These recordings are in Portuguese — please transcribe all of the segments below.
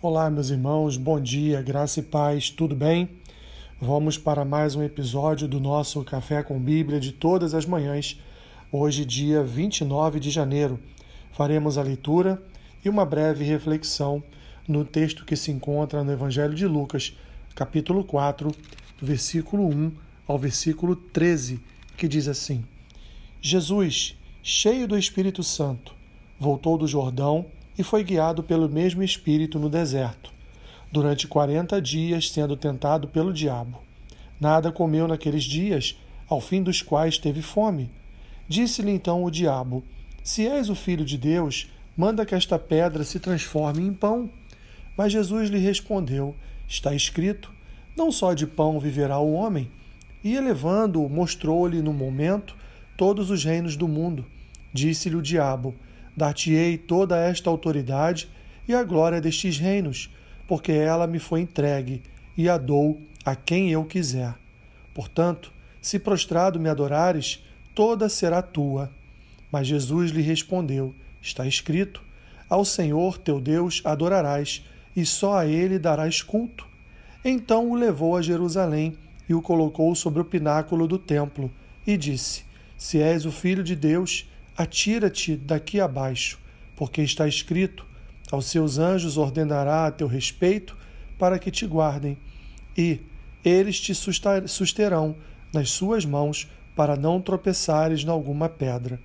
Olá, meus irmãos, bom dia, graça e paz, tudo bem? Vamos para mais um episódio do nosso Café com Bíblia de todas as manhãs. Hoje, dia 29 de janeiro, faremos a leitura e uma breve reflexão no texto que se encontra no Evangelho de Lucas, capítulo 4, versículo 1 ao versículo 13, que diz assim: Jesus, cheio do Espírito Santo, voltou do Jordão e foi guiado pelo mesmo Espírito no deserto, durante quarenta dias sendo tentado pelo diabo. Nada comeu naqueles dias, ao fim dos quais teve fome. Disse-lhe então o diabo: Se és o filho de Deus, manda que esta pedra se transforme em pão. Mas Jesus lhe respondeu: Está escrito: Não só de pão viverá o homem. E elevando-o, mostrou-lhe no momento todos os reinos do mundo. Disse-lhe o diabo: Dar-te-ei toda esta autoridade e a glória destes reinos, porque ela me foi entregue e a dou a quem eu quiser. Portanto, se prostrado me adorares, toda será tua. Mas Jesus lhe respondeu: Está escrito: Ao Senhor teu Deus adorarás, e só a ele darás culto. Então o levou a Jerusalém e o colocou sobre o pináculo do templo, e disse: Se és o filho de Deus, Atira-te daqui abaixo, porque está escrito: Aos seus anjos ordenará a teu respeito para que te guardem, e eles te susterão nas suas mãos para não tropeçares em alguma pedra.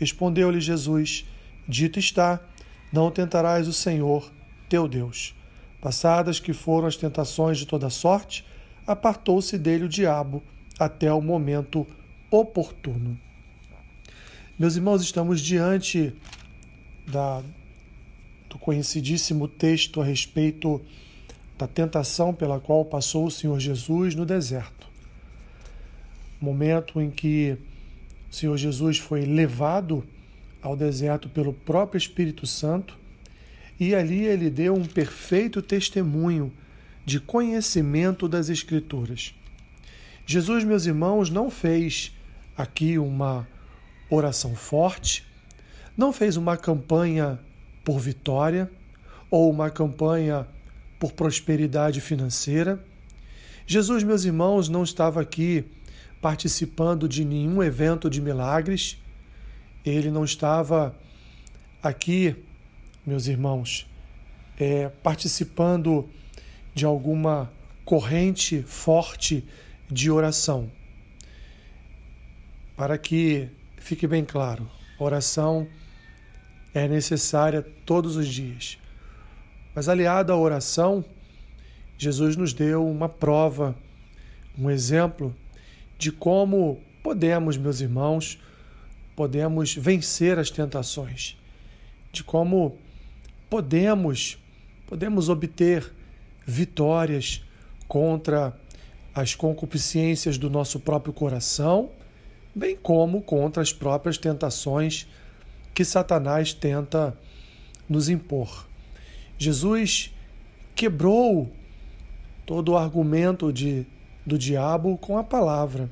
Respondeu-lhe Jesus: Dito está: Não tentarás o Senhor, teu Deus. Passadas que foram as tentações de toda sorte, apartou-se dele o diabo até o momento oportuno. Meus irmãos, estamos diante da, do conhecidíssimo texto a respeito da tentação pela qual passou o Senhor Jesus no deserto. Momento em que o Senhor Jesus foi levado ao deserto pelo próprio Espírito Santo e ali ele deu um perfeito testemunho de conhecimento das Escrituras. Jesus, meus irmãos, não fez aqui uma oração forte, não fez uma campanha por vitória ou uma campanha por prosperidade financeira. Jesus, meus irmãos, não estava aqui participando de nenhum evento de milagres. Ele não estava aqui, meus irmãos, é, participando de alguma corrente forte de oração. Para que Fique bem claro: oração é necessária todos os dias. Mas aliado à oração, Jesus nos deu uma prova, um exemplo de como podemos, meus irmãos, podemos vencer as tentações, de como podemos podemos obter vitórias contra as concupiscências do nosso próprio coração bem como contra as próprias tentações que Satanás tenta nos impor. Jesus quebrou todo o argumento de, do diabo com a palavra.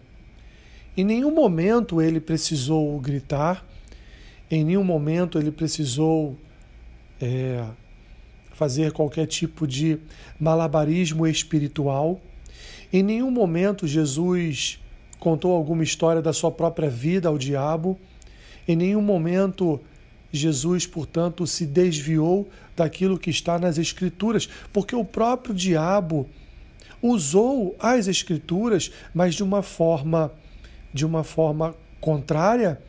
Em nenhum momento ele precisou gritar, em nenhum momento ele precisou é, fazer qualquer tipo de malabarismo espiritual. Em nenhum momento Jesus contou alguma história da sua própria vida ao diabo. Em nenhum momento Jesus, portanto, se desviou daquilo que está nas Escrituras, porque o próprio diabo usou as Escrituras, mas de uma forma, de uma forma contrária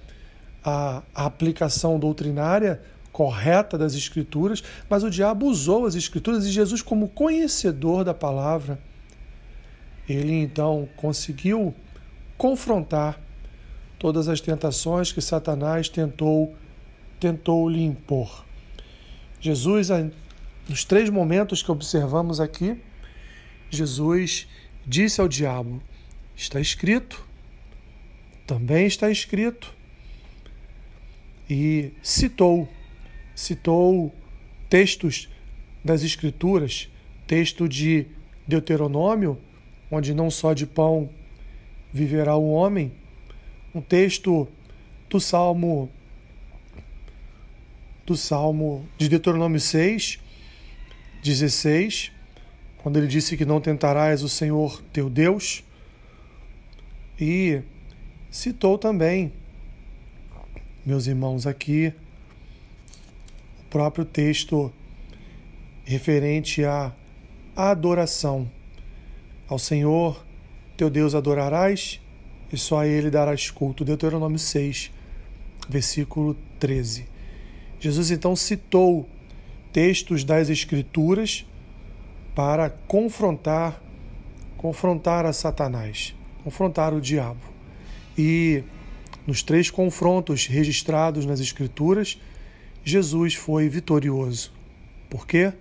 à, à aplicação doutrinária correta das Escrituras, mas o diabo usou as Escrituras e Jesus, como conhecedor da palavra, ele então conseguiu confrontar todas as tentações que Satanás tentou tentou lhe impor. Jesus, nos três momentos que observamos aqui, Jesus disse ao diabo: Está escrito, também está escrito. E citou, citou textos das Escrituras, texto de Deuteronômio, onde não só de pão viverá o homem. Um texto do Salmo do Salmo de Deuteronômio 6, 16, quando ele disse que não tentarás o Senhor teu Deus. E citou também, meus irmãos, aqui o próprio texto referente à adoração. Ao Senhor teu Deus adorarás e só a Ele darás culto. Deuteronômio 6, versículo 13. Jesus então citou textos das Escrituras para confrontar confrontar a Satanás, confrontar o diabo. E nos três confrontos registrados nas Escrituras, Jesus foi vitorioso. Por quê?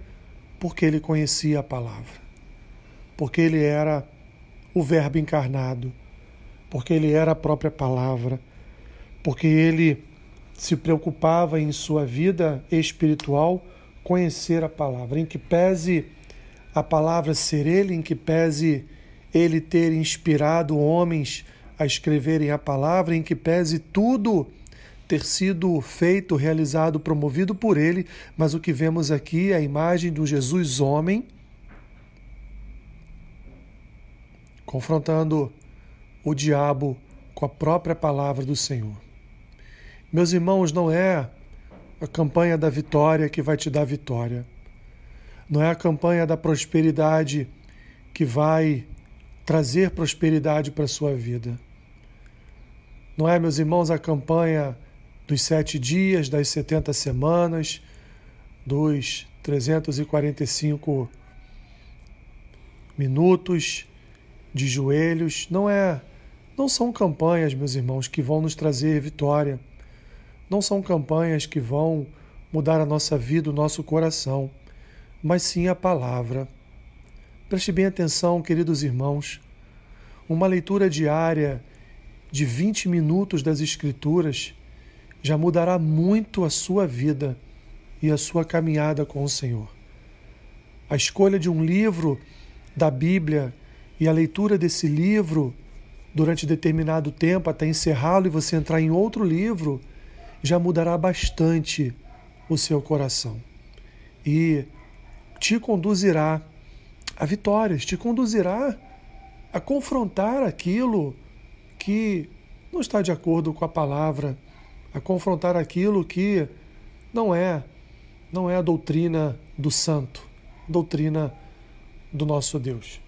Porque ele conhecia a palavra. Porque ele era o Verbo encarnado. Porque ele era a própria palavra. Porque ele se preocupava em sua vida espiritual conhecer a palavra, em que pese a palavra ser ele, em que pese ele ter inspirado homens a escreverem a palavra, em que pese tudo ter sido feito, realizado, promovido por ele, mas o que vemos aqui é a imagem do Jesus homem confrontando o diabo com a própria palavra do Senhor. Meus irmãos, não é a campanha da vitória que vai te dar vitória. Não é a campanha da prosperidade que vai trazer prosperidade para a sua vida. Não é, meus irmãos, a campanha dos sete dias, das setenta semanas, dos 345 minutos de joelhos. Não é, não são campanhas, meus irmãos, que vão nos trazer vitória. Não são campanhas que vão mudar a nossa vida, o nosso coração, mas sim a palavra. Preste bem atenção, queridos irmãos. Uma leitura diária de 20 minutos das Escrituras já mudará muito a sua vida e a sua caminhada com o Senhor. A escolha de um livro da Bíblia e a leitura desse livro durante determinado tempo até encerrá-lo e você entrar em outro livro já mudará bastante o seu coração e te conduzirá a vitórias, te conduzirá a confrontar aquilo que não está de acordo com a palavra a confrontar aquilo que não é não é a doutrina do santo, doutrina do nosso Deus.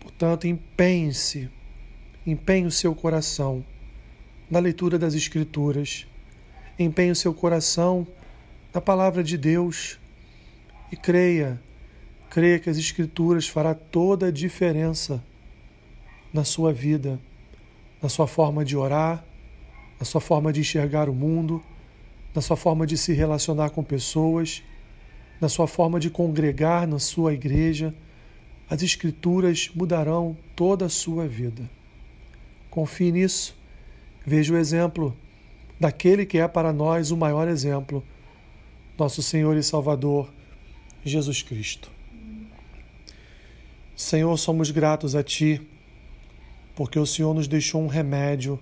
Portanto, empenhe-se, empenhe o seu coração na leitura das Escrituras, empenhe o seu coração na palavra de Deus e creia, creia que as Escrituras fará toda a diferença na sua vida, na sua forma de orar, na sua forma de enxergar o mundo, na sua forma de se relacionar com pessoas, na sua forma de congregar na sua igreja. As Escrituras mudarão toda a sua vida. Confie nisso. Veja o exemplo daquele que é para nós o maior exemplo, nosso Senhor e Salvador, Jesus Cristo. Senhor, somos gratos a Ti, porque o Senhor nos deixou um remédio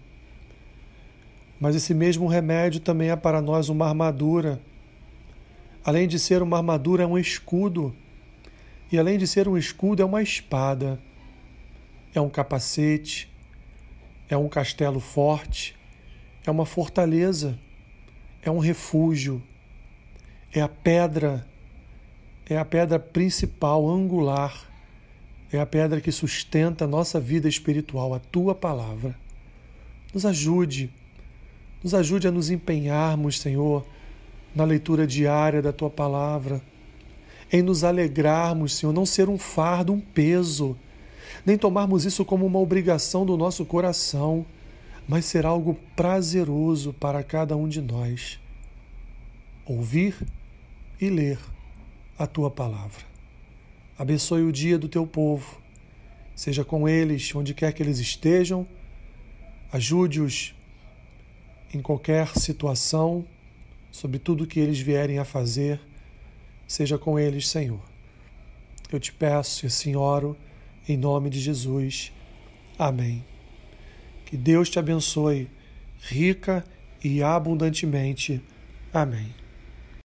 mas esse mesmo remédio também é para nós uma armadura. Além de ser uma armadura, é um escudo. E além de ser um escudo, é uma espada. É um capacete. É um castelo forte. É uma fortaleza. É um refúgio. É a pedra. É a pedra principal, angular. É a pedra que sustenta a nossa vida espiritual, a tua palavra. Nos ajude nos ajude a nos empenharmos, Senhor, na leitura diária da tua palavra, em nos alegrarmos, Senhor, não ser um fardo, um peso, nem tomarmos isso como uma obrigação do nosso coração, mas ser algo prazeroso para cada um de nós. Ouvir e ler a tua palavra. Abençoe o dia do teu povo, seja com eles onde quer que eles estejam, ajude-os em qualquer situação, sobre tudo que eles vierem a fazer, seja com eles, Senhor. Eu te peço e assim oro, em nome de Jesus. Amém. Que Deus te abençoe rica e abundantemente. Amém.